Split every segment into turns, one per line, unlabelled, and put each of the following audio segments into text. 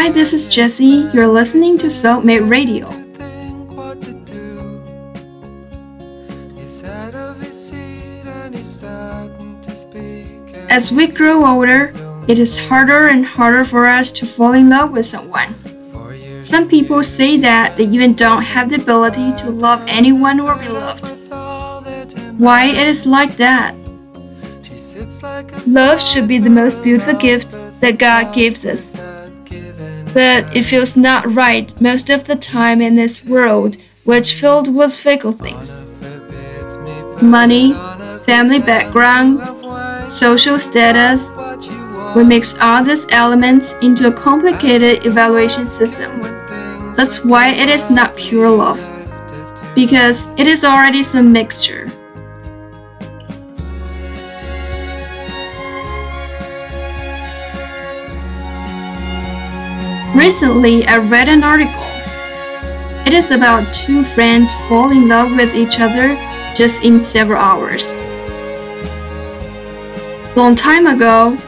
Hi, this is Jessie. You're listening to Soulmate Radio. As we grow older, it is harder and harder for us to fall in love with someone. Some people say that they even don't have the ability to love anyone or be loved. Why it is like that? Love should be the most beautiful gift that God gives us. But it feels not right most of the time in this world, which filled with fickle things. Money, family background, social status. We mix all these elements into a complicated evaluation system. That's why it is not pure love, because it is already some mixture. Recently, I read an article. It is about two friends fall in love with each other just in several hours. Long time ago,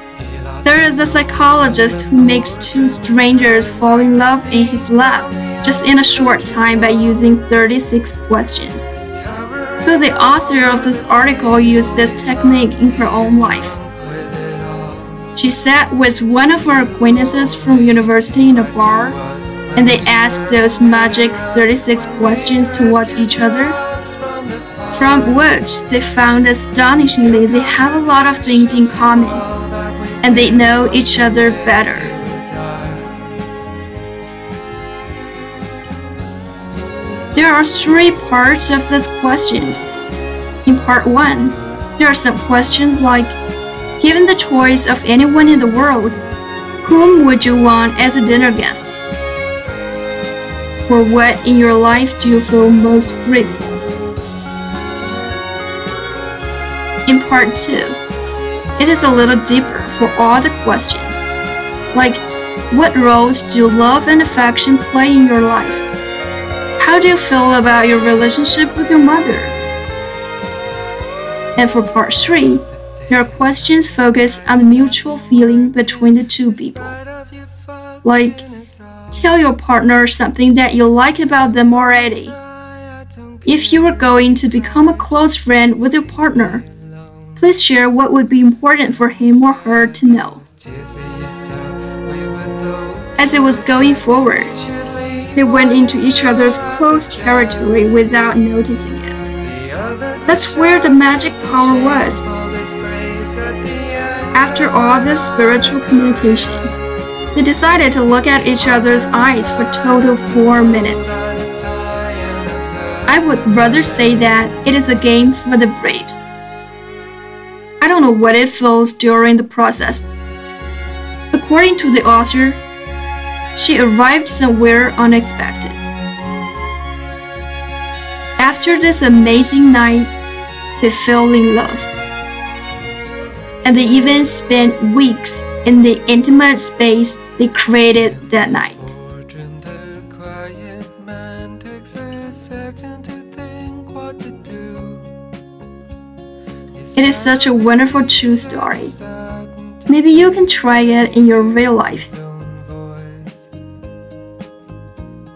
there is a psychologist who makes two strangers fall in love in his lab just in a short time by using 36 questions. So the author of this article used this technique in her own life. She sat with one of her acquaintances from university in a bar, and they asked those magic 36 questions towards each other, from which they found astonishingly they have a lot of things in common, and they know each other better. There are three parts of the questions. In part 1, there are some questions like Given the choice of anyone in the world, whom would you want as a dinner guest? For what in your life do you feel most grateful? In part 2, it is a little deeper for all the questions. Like, what roles do love and affection play in your life? How do you feel about your relationship with your mother? And for part 3, your questions focus on the mutual feeling between the two people. Like, tell your partner something that you like about them already. If you were going to become a close friend with your partner, please share what would be important for him or her to know. As it was going forward, they went into each other's close territory without noticing it. That's where the magic power was. After all this spiritual communication, they decided to look at each other's eyes for total four minutes. I would rather say that it is a game for the braves. I don't know what it feels during the process. According to the author, she arrived somewhere unexpected. After this amazing night, they fell in love. And they even spent weeks in the intimate space they created that night. It is such a wonderful true story. Maybe you can try it in your real life.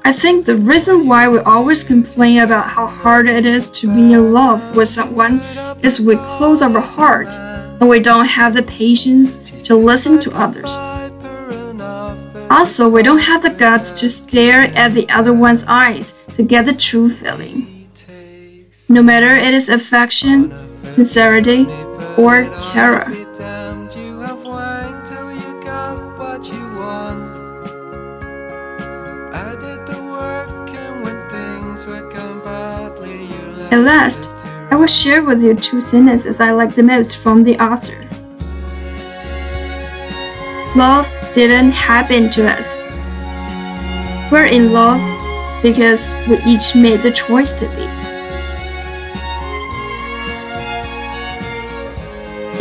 I think the reason why we always complain about how hard it is to be in love with someone is we close our hearts we don't have the patience to listen to others. Also, we don't have the guts to stare at the other one's eyes to get the true feeling. No matter it is affection, sincerity, or terror. At last, I will share with you two sentences I like the most from the author. Love didn't happen to us. We're in love because we each made the choice to be.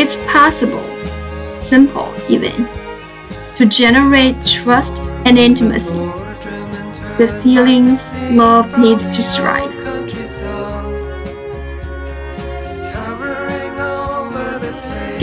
It's possible, simple even, to generate trust and intimacy. The feelings love needs to thrive.